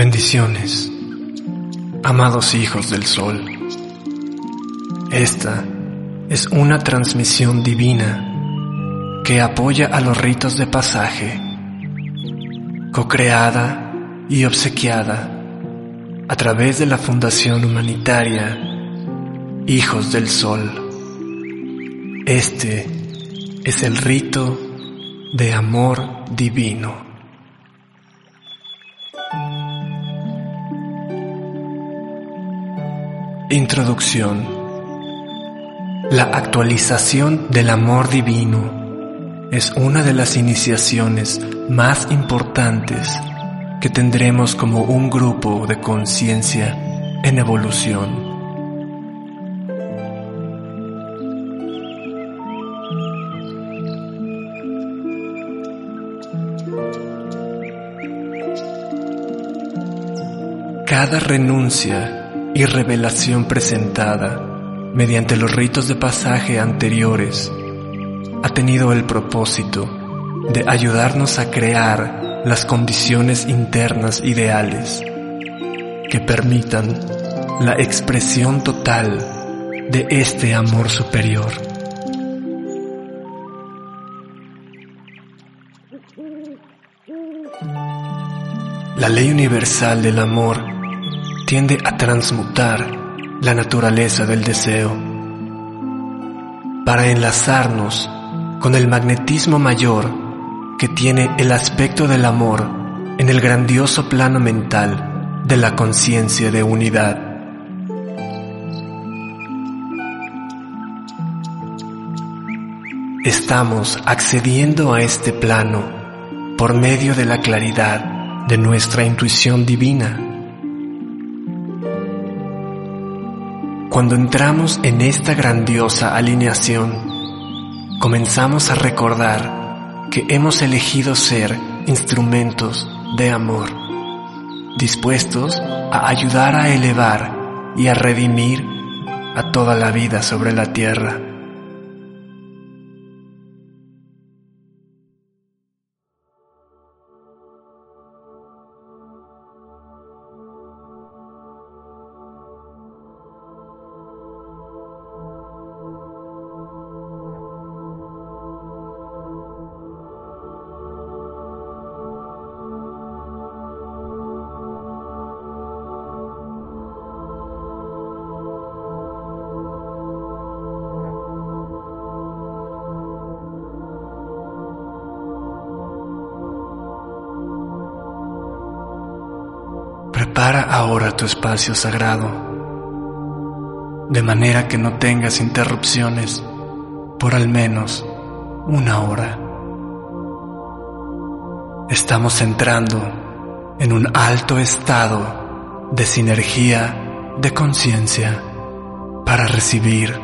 Bendiciones, amados hijos del sol. Esta es una transmisión divina que apoya a los ritos de pasaje, co-creada y obsequiada a través de la Fundación Humanitaria Hijos del Sol. Este es el rito de amor divino. Introducción. La actualización del amor divino es una de las iniciaciones más importantes que tendremos como un grupo de conciencia en evolución. Cada renuncia y revelación presentada mediante los ritos de pasaje anteriores ha tenido el propósito de ayudarnos a crear las condiciones internas ideales que permitan la expresión total de este amor superior. La ley universal del amor tiende a transmutar la naturaleza del deseo para enlazarnos con el magnetismo mayor que tiene el aspecto del amor en el grandioso plano mental de la conciencia de unidad. Estamos accediendo a este plano por medio de la claridad de nuestra intuición divina Cuando entramos en esta grandiosa alineación, comenzamos a recordar que hemos elegido ser instrumentos de amor, dispuestos a ayudar a elevar y a redimir a toda la vida sobre la tierra. Prepara ahora tu espacio sagrado, de manera que no tengas interrupciones por al menos una hora. Estamos entrando en un alto estado de sinergia de conciencia para recibir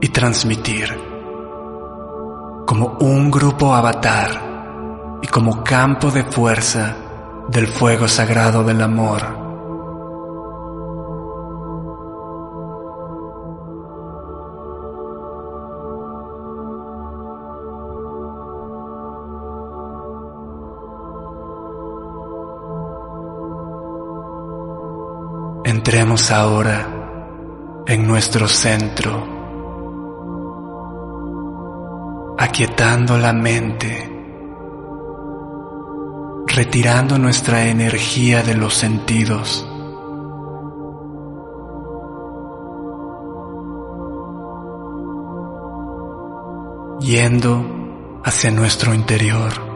y transmitir como un grupo avatar y como campo de fuerza del fuego sagrado del amor. Entremos ahora en nuestro centro, aquietando la mente retirando nuestra energía de los sentidos. yendo hacia nuestro interior.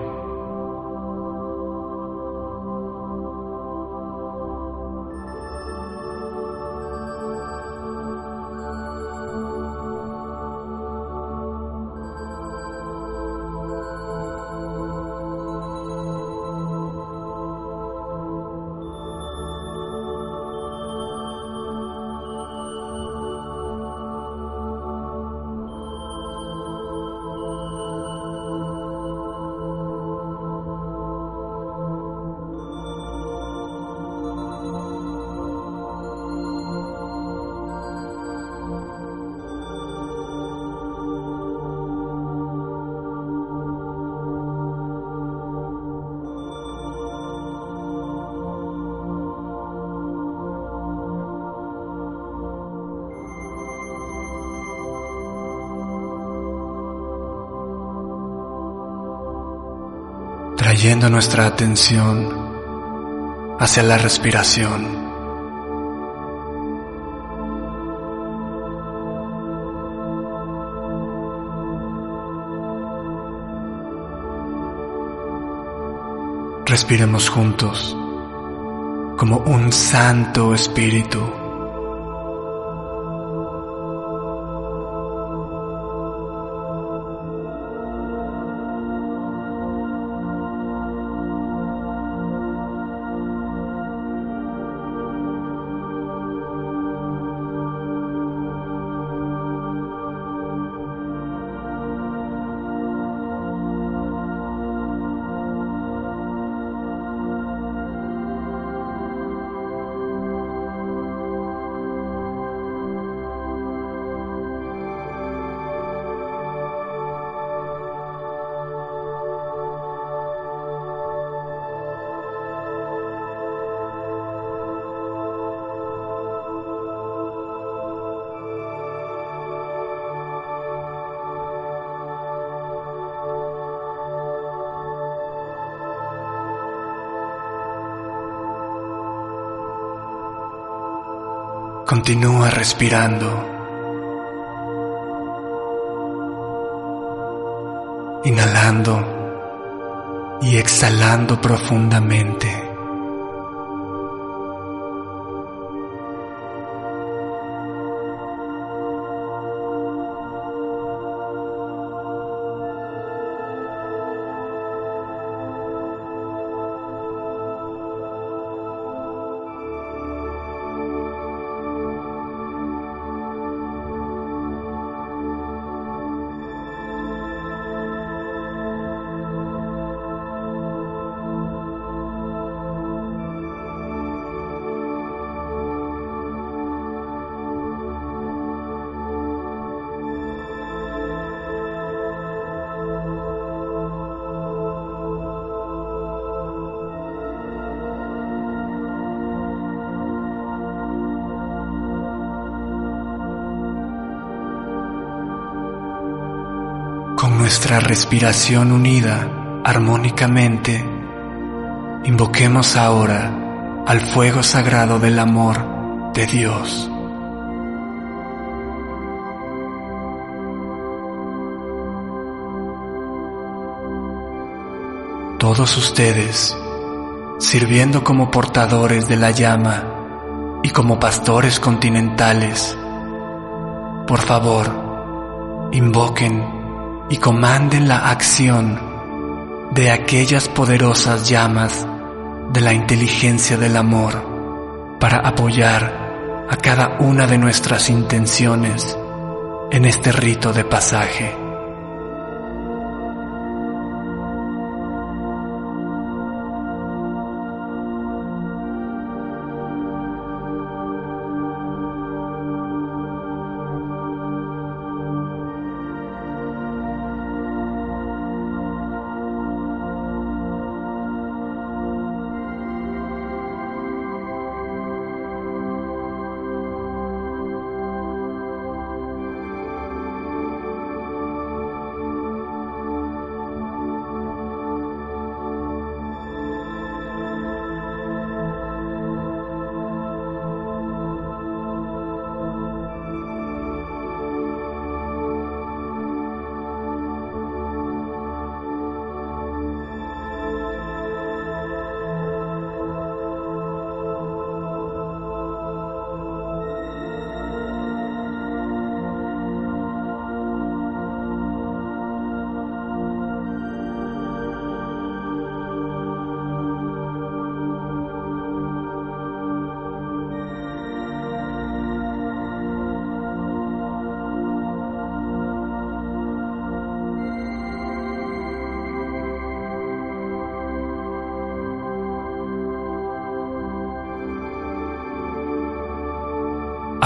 Trayendo nuestra atención hacia la respiración. Respiremos juntos como un santo espíritu. Continúa respirando. Inhalando y exhalando profundamente. Nuestra respiración unida armónicamente, invoquemos ahora al fuego sagrado del amor de Dios. Todos ustedes, sirviendo como portadores de la llama y como pastores continentales, por favor, invoquen y comanden la acción de aquellas poderosas llamas de la inteligencia del amor para apoyar a cada una de nuestras intenciones en este rito de pasaje.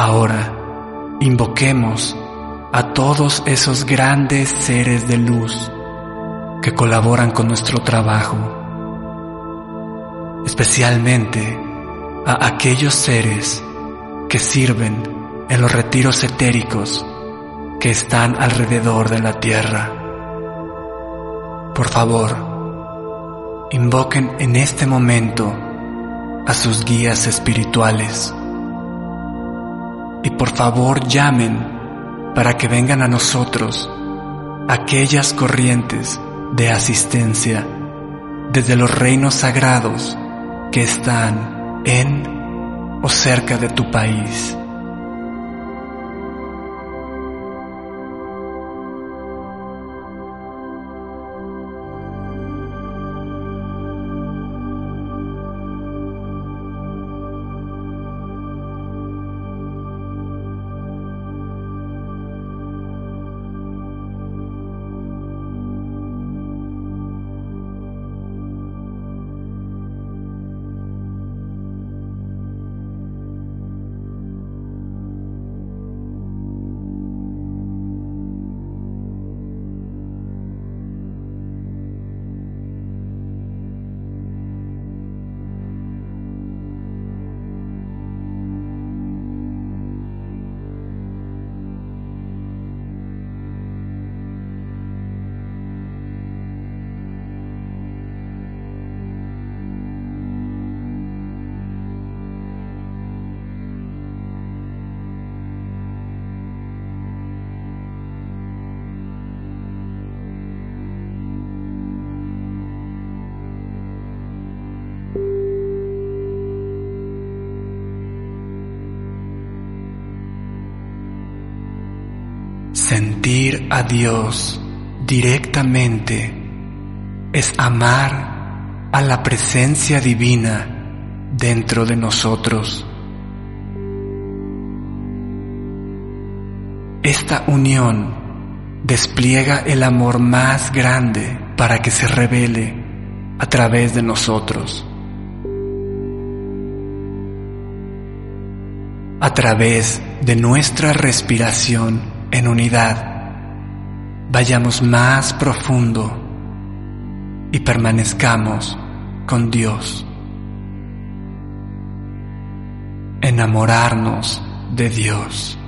Ahora invoquemos a todos esos grandes seres de luz que colaboran con nuestro trabajo, especialmente a aquellos seres que sirven en los retiros etéricos que están alrededor de la tierra. Por favor, invoquen en este momento a sus guías espirituales. Y por favor llamen para que vengan a nosotros aquellas corrientes de asistencia desde los reinos sagrados que están en o cerca de tu país. Sentir a Dios directamente es amar a la presencia divina dentro de nosotros. Esta unión despliega el amor más grande para que se revele a través de nosotros. A través de nuestra respiración en unidad, vayamos más profundo y permanezcamos con Dios. Enamorarnos de Dios.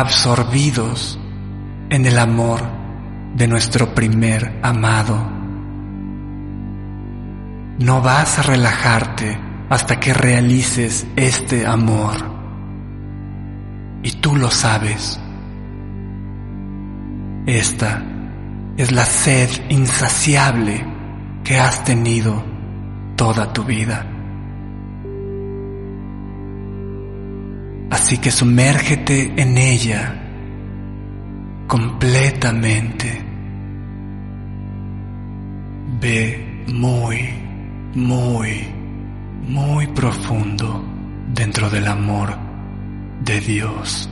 Absorbidos en el amor de nuestro primer amado. No vas a relajarte hasta que realices este amor. Y tú lo sabes. Esta es la sed insaciable que has tenido toda tu vida. Así que sumérgete en ella completamente. Ve muy, muy, muy profundo dentro del amor de Dios.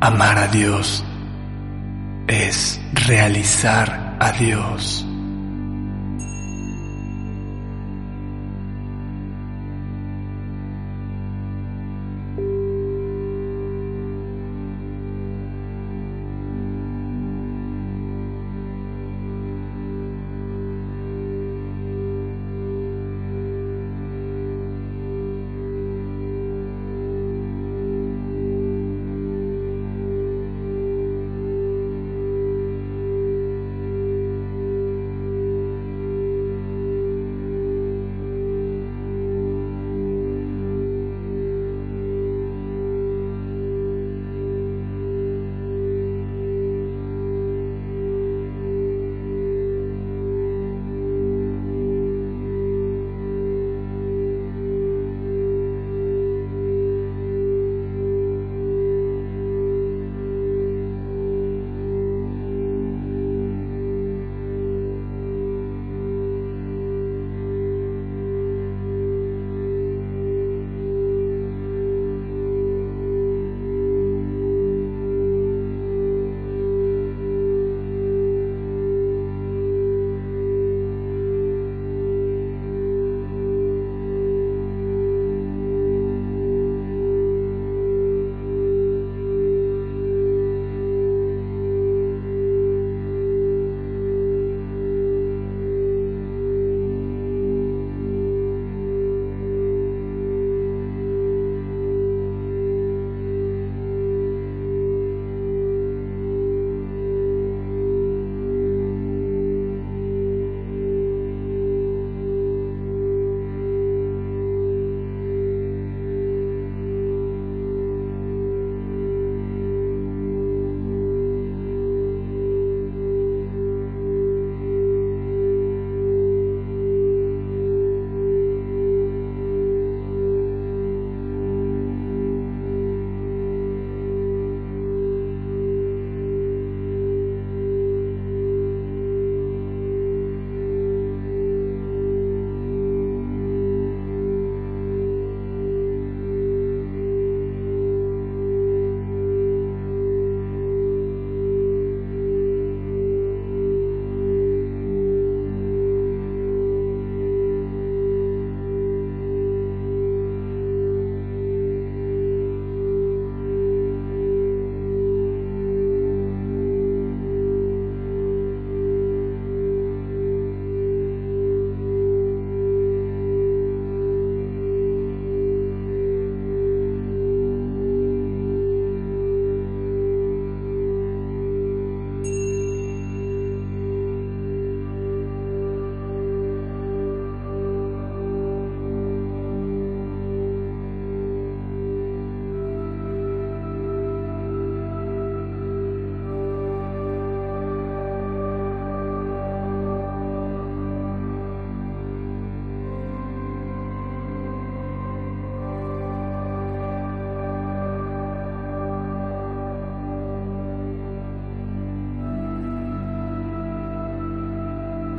Amar a Dios es realizar a Dios.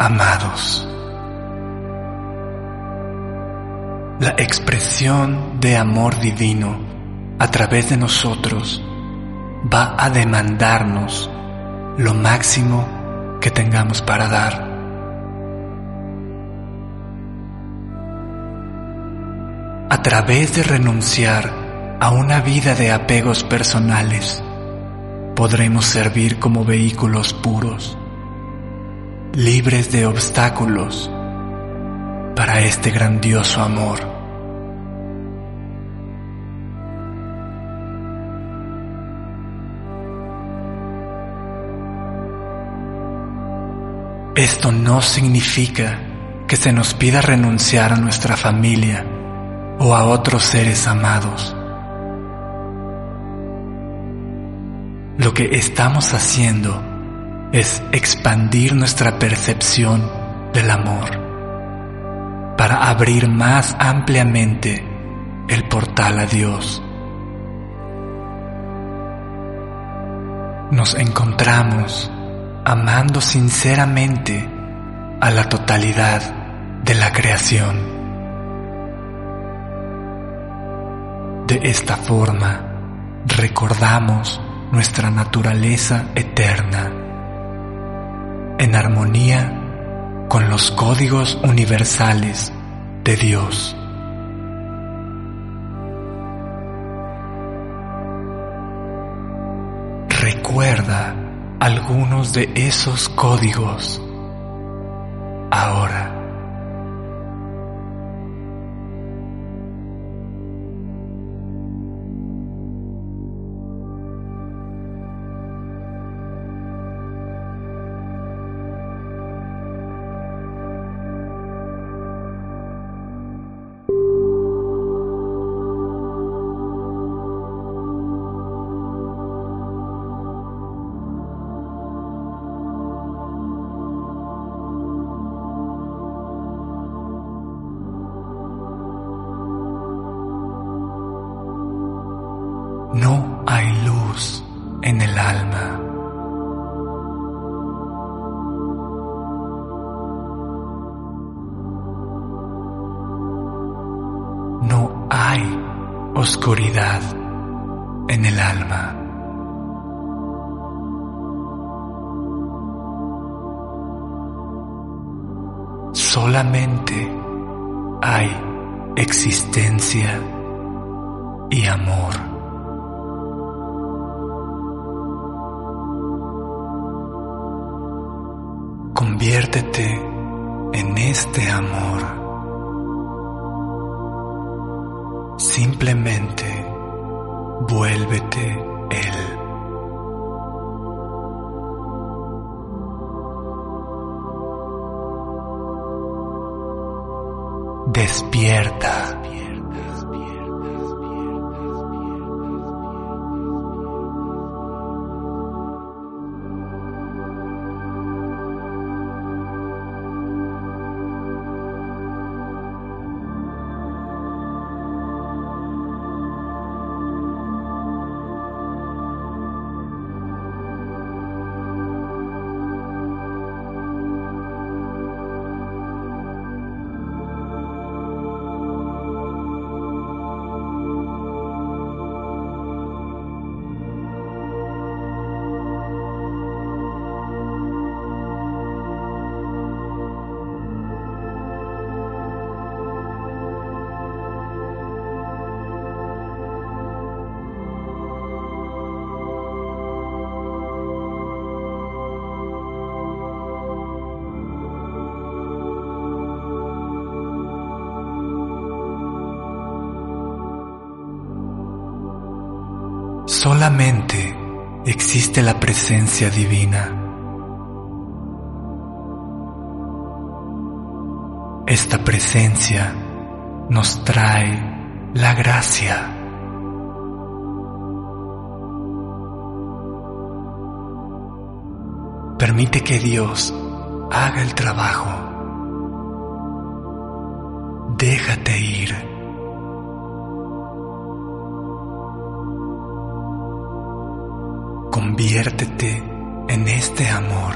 Amados. La expresión de amor divino a través de nosotros va a demandarnos lo máximo que tengamos para dar. A través de renunciar a una vida de apegos personales, podremos servir como vehículos puros, libres de obstáculos para este grandioso amor. Esto no significa que se nos pida renunciar a nuestra familia o a otros seres amados. Lo que estamos haciendo es expandir nuestra percepción del amor para abrir más ampliamente el portal a Dios. Nos encontramos amando sinceramente a la totalidad de la creación. De esta forma, recordamos nuestra naturaleza eterna, en armonía con los códigos universales de Dios. Recuerda algunos de esos códigos ahora. Simplemente vuélvete Él. Despierta. Presencia divina. Esta presencia nos trae la gracia. Permite que Dios haga el trabajo. Déjate ir. Conviértete en este amor.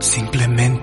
Simplemente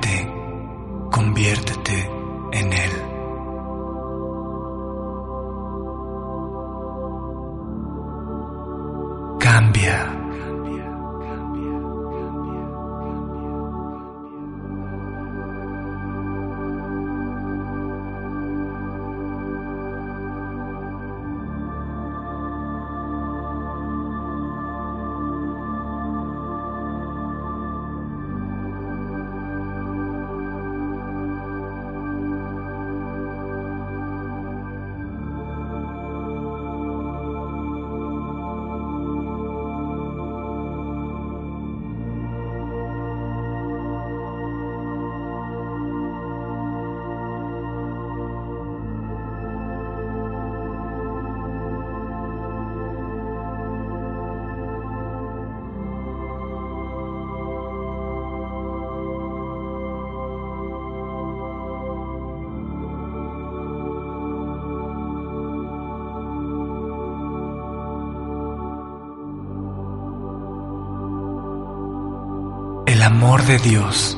de Dios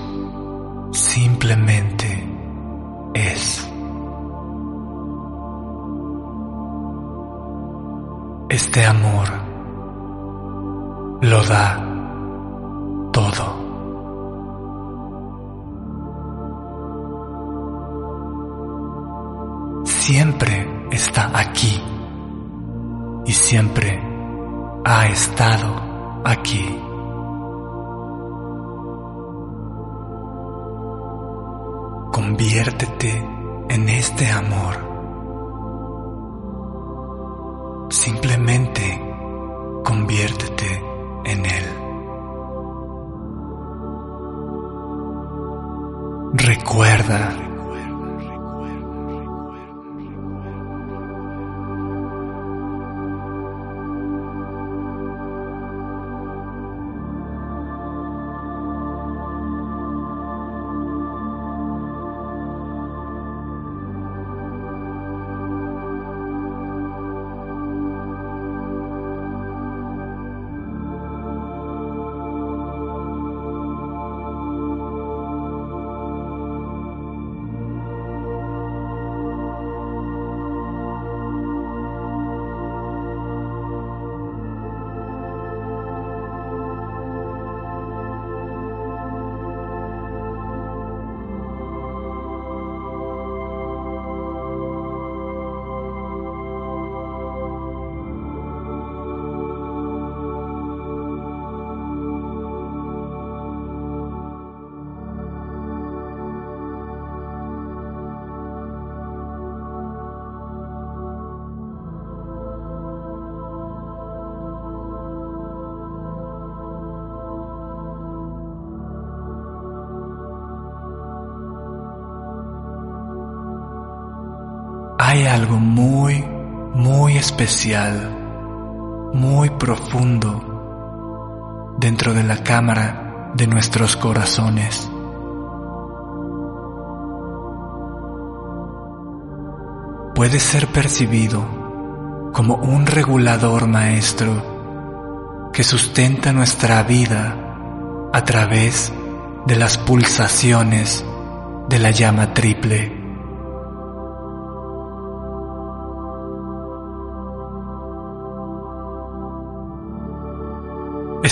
simplemente es. Este amor lo da todo. Siempre está aquí y siempre ha estado aquí. Conviértete en este amor. Simplemente conviértete en él. Recuerda hay algo muy, muy especial, muy profundo dentro de la cámara de nuestros corazones. Puede ser percibido como un regulador maestro que sustenta nuestra vida a través de las pulsaciones de la llama triple.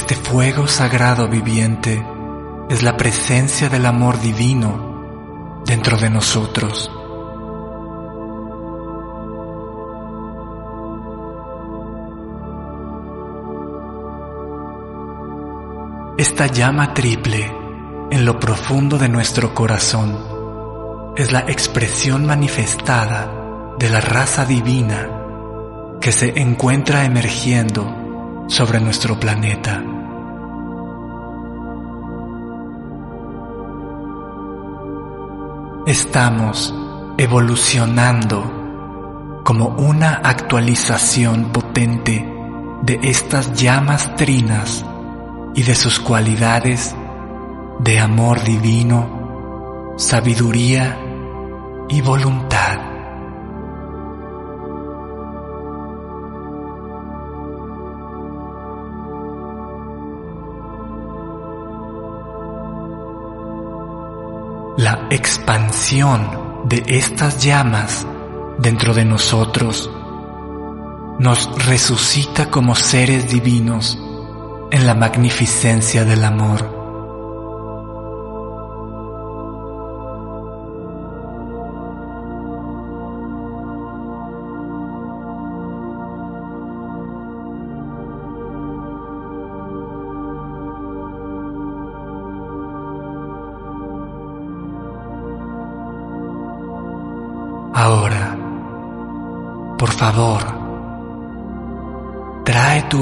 Este fuego sagrado viviente es la presencia del amor divino dentro de nosotros. Esta llama triple en lo profundo de nuestro corazón es la expresión manifestada de la raza divina que se encuentra emergiendo sobre nuestro planeta. Estamos evolucionando como una actualización potente de estas llamas trinas y de sus cualidades de amor divino, sabiduría y voluntad. Expansión de estas llamas dentro de nosotros nos resucita como seres divinos en la magnificencia del amor.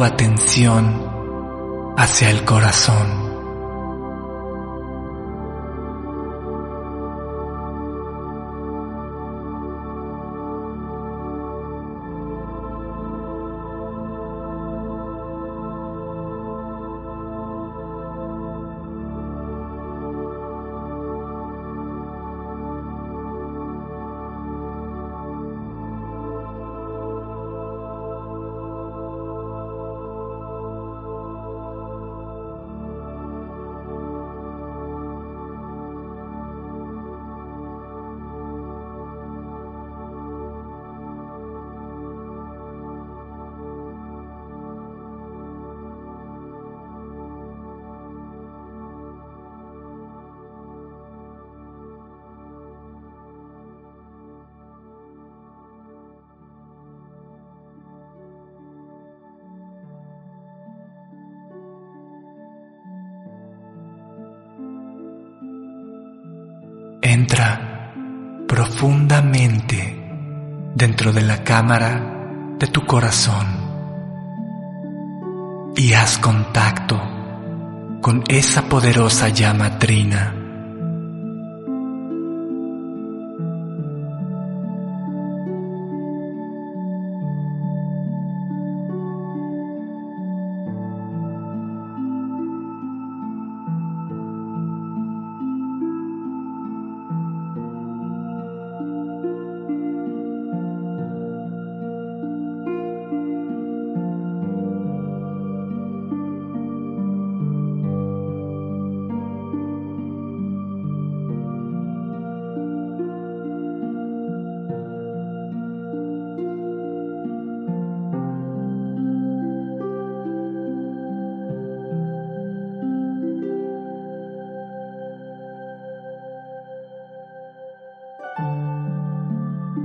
Atención hacia el corazón. Entra profundamente dentro de la cámara de tu corazón y haz contacto con esa poderosa llama trina.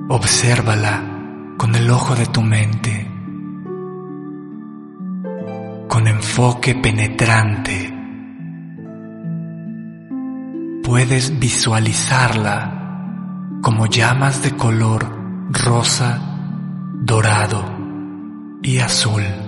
Obsérvala con el ojo de tu mente, con enfoque penetrante. Puedes visualizarla como llamas de color rosa, dorado y azul.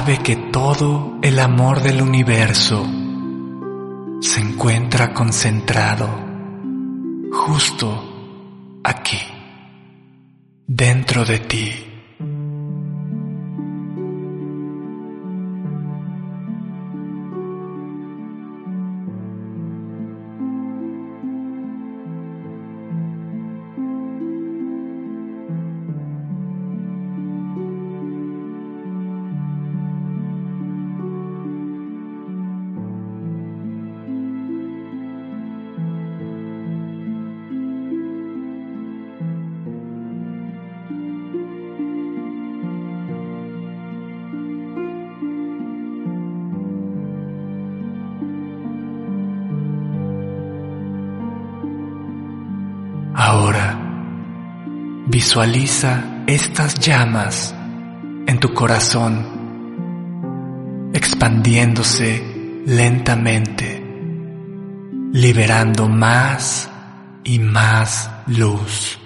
Sabe que todo el amor del universo se encuentra concentrado justo aquí, dentro de ti. Ahora visualiza estas llamas en tu corazón expandiéndose lentamente, liberando más y más luz.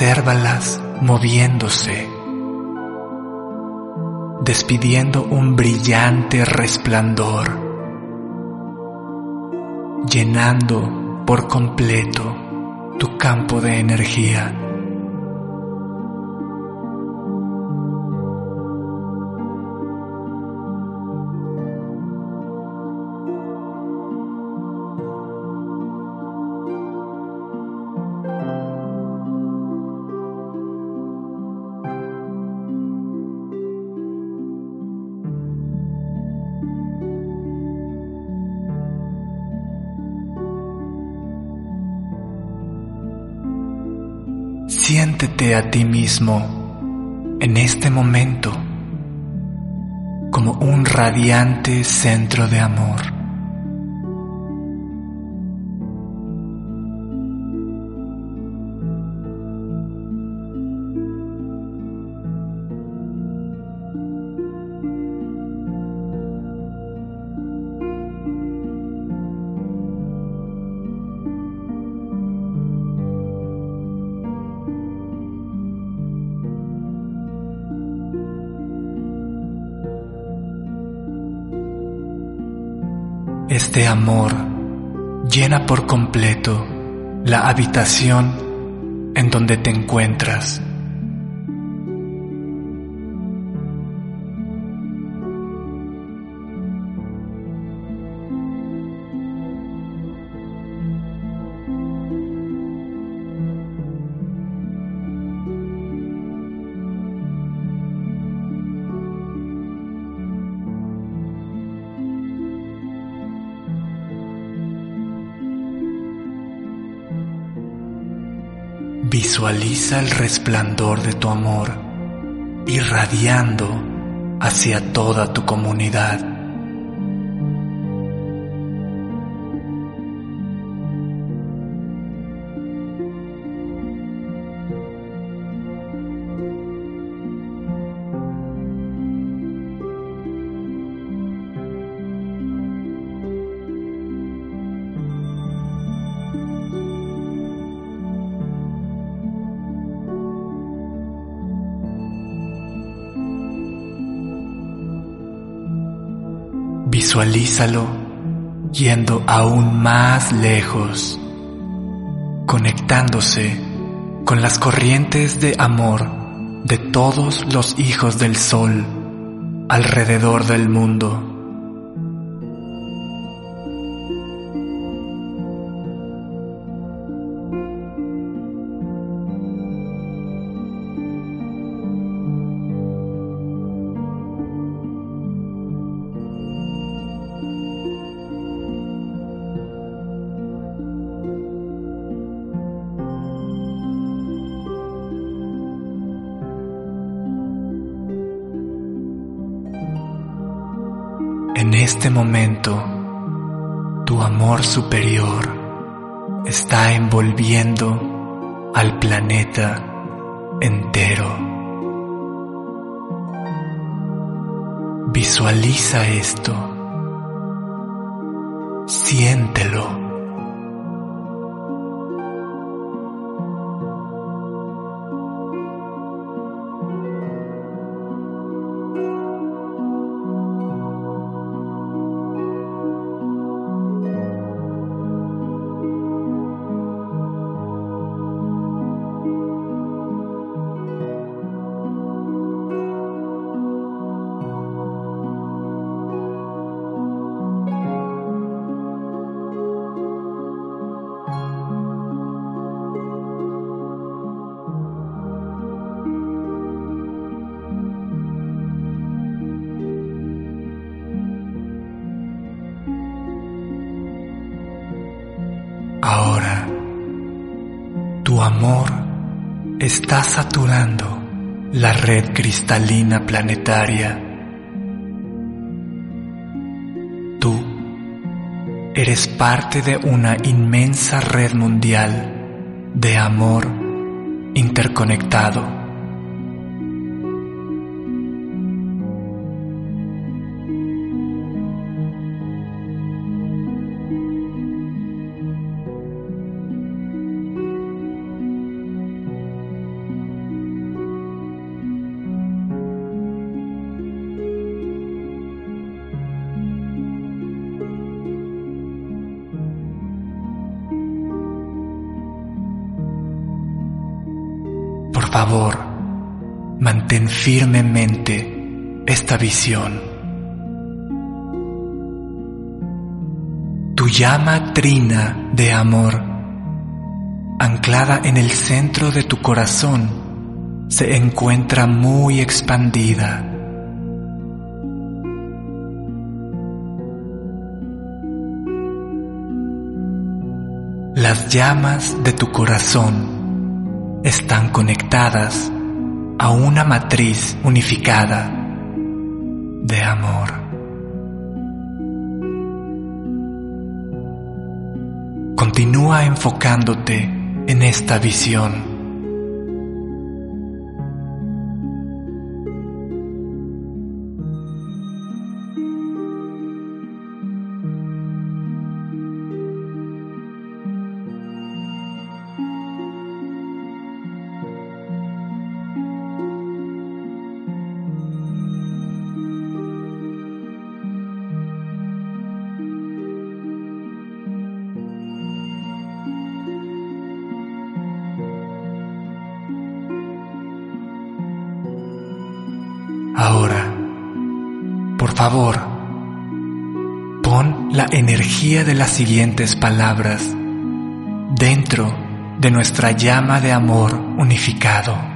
Obsérvalas moviéndose, despidiendo un brillante resplandor, llenando por completo tu campo de energía. A ti mismo en este momento como un radiante centro de amor. Este amor llena por completo la habitación en donde te encuentras. Visualiza el resplandor de tu amor irradiando hacia toda tu comunidad. Visualízalo yendo aún más lejos, conectándose con las corrientes de amor de todos los hijos del sol alrededor del mundo. Este momento, tu amor superior está envolviendo al planeta entero. Visualiza esto. Siéntelo. Amor está saturando la red cristalina planetaria. Tú eres parte de una inmensa red mundial de amor interconectado. Firmemente esta visión. Tu llama trina de amor, anclada en el centro de tu corazón, se encuentra muy expandida. Las llamas de tu corazón están conectadas a una matriz unificada de amor. Continúa enfocándote en esta visión. Favor, pon la energía de las siguientes palabras dentro de nuestra llama de amor unificado.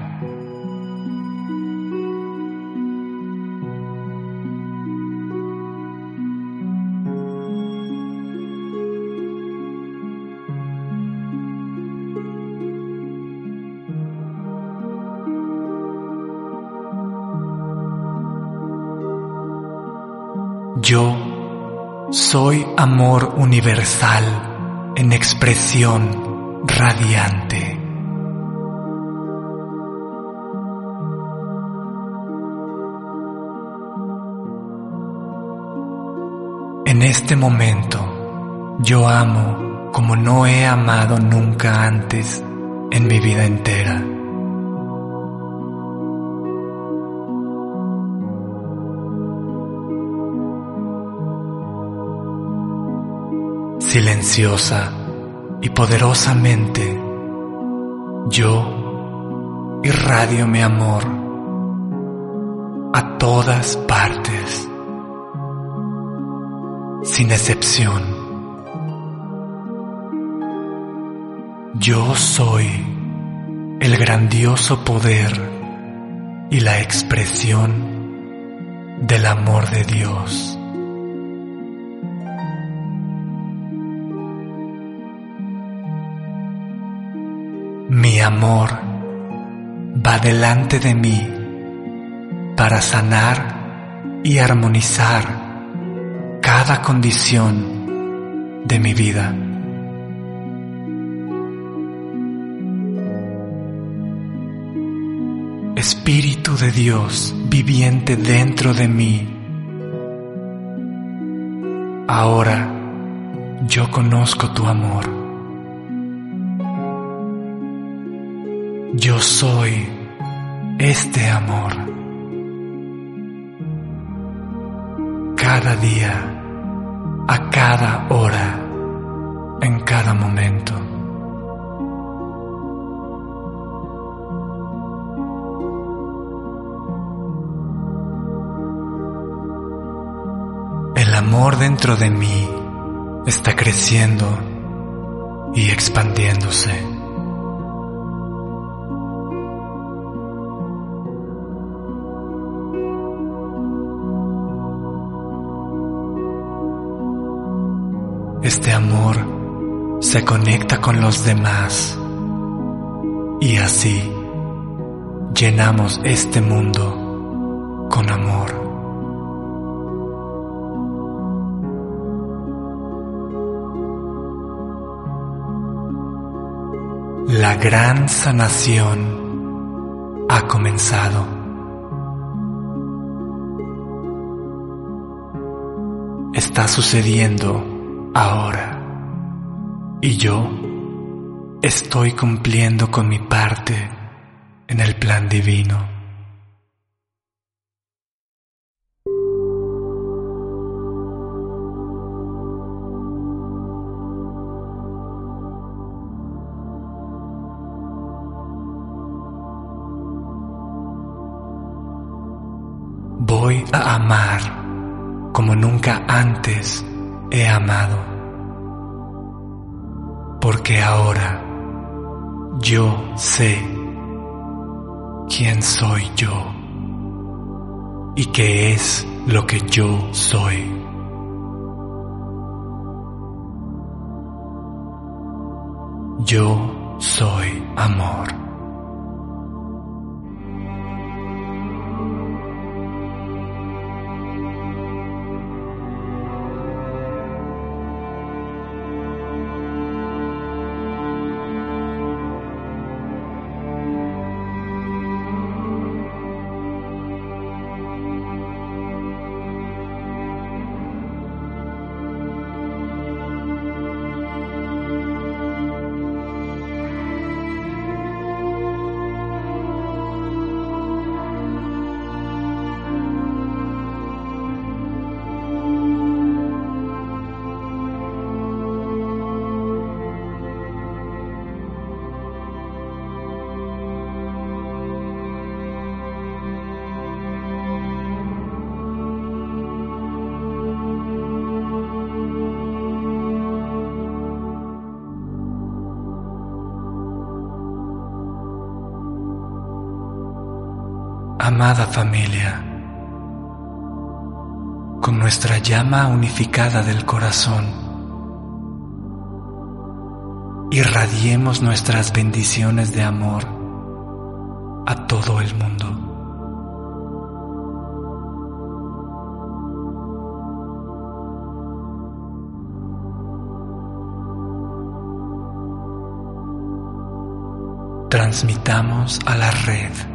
Yo soy amor universal en expresión radiante. En este momento, yo amo como no he amado nunca antes en mi vida entera. Silenciosa y poderosamente, yo irradio mi amor a todas partes, sin excepción. Yo soy el grandioso poder y la expresión del amor de Dios. Mi amor va delante de mí para sanar y armonizar cada condición de mi vida. Espíritu de Dios viviente dentro de mí, ahora yo conozco tu amor. Yo soy este amor. Cada día, a cada hora, en cada momento. El amor dentro de mí está creciendo y expandiéndose. Se conecta con los demás y así llenamos este mundo con amor. La gran sanación ha comenzado. Está sucediendo ahora. Y yo estoy cumpliendo con mi parte en el plan divino. Voy a amar como nunca antes he amado. Porque ahora yo sé quién soy yo y qué es lo que yo soy. Yo soy amor. Amada familia, con nuestra llama unificada del corazón, irradiemos nuestras bendiciones de amor a todo el mundo. Transmitamos a la red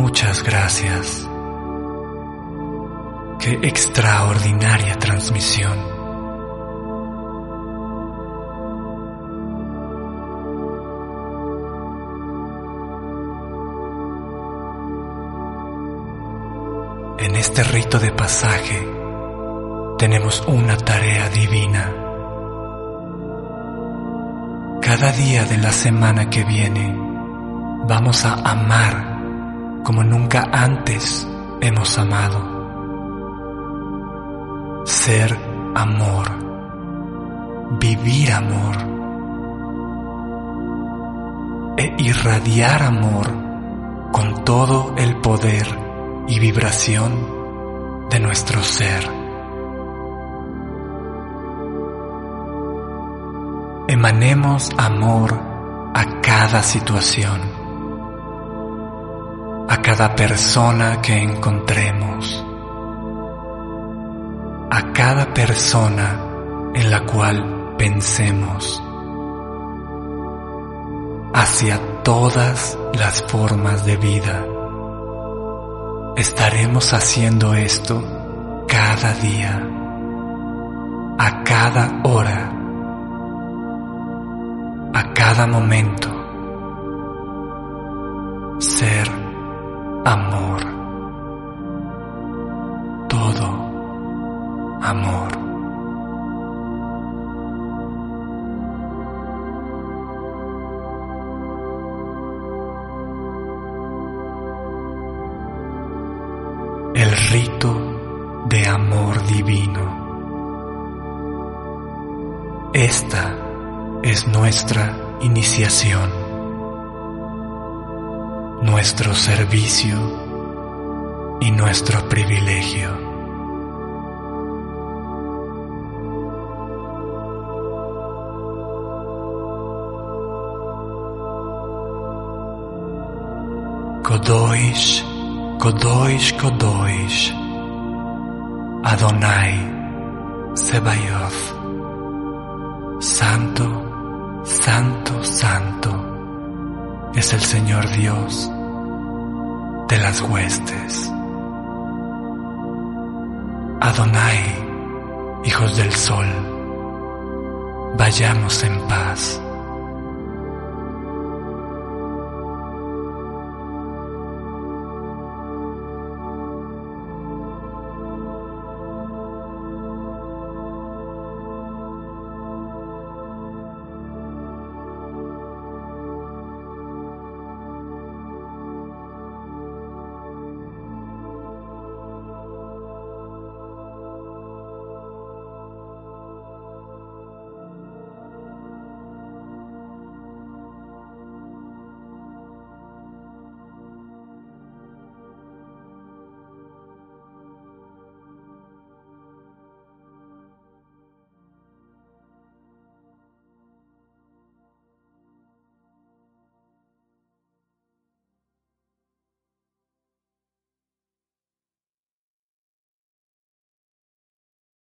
Muchas gracias. Qué extraordinaria transmisión. En este rito de pasaje tenemos una tarea divina. Cada día de la semana que viene vamos a amar como nunca antes hemos amado. Ser amor, vivir amor e irradiar amor con todo el poder y vibración de nuestro ser. Emanemos amor a cada situación, a cada persona que encontremos, a cada persona en la cual pensemos, hacia todas las formas de vida. Estaremos haciendo esto cada día, a cada hora, a cada momento. Ser amor. Todo amor. el rito de amor divino. Esta es nuestra iniciación, nuestro servicio y nuestro privilegio. Kodoish Kodoish Kodoish Adonai Sebayoth Santo, Santo, Santo es el Señor Dios de las huestes. Adonai, hijos del sol, vayamos en paz.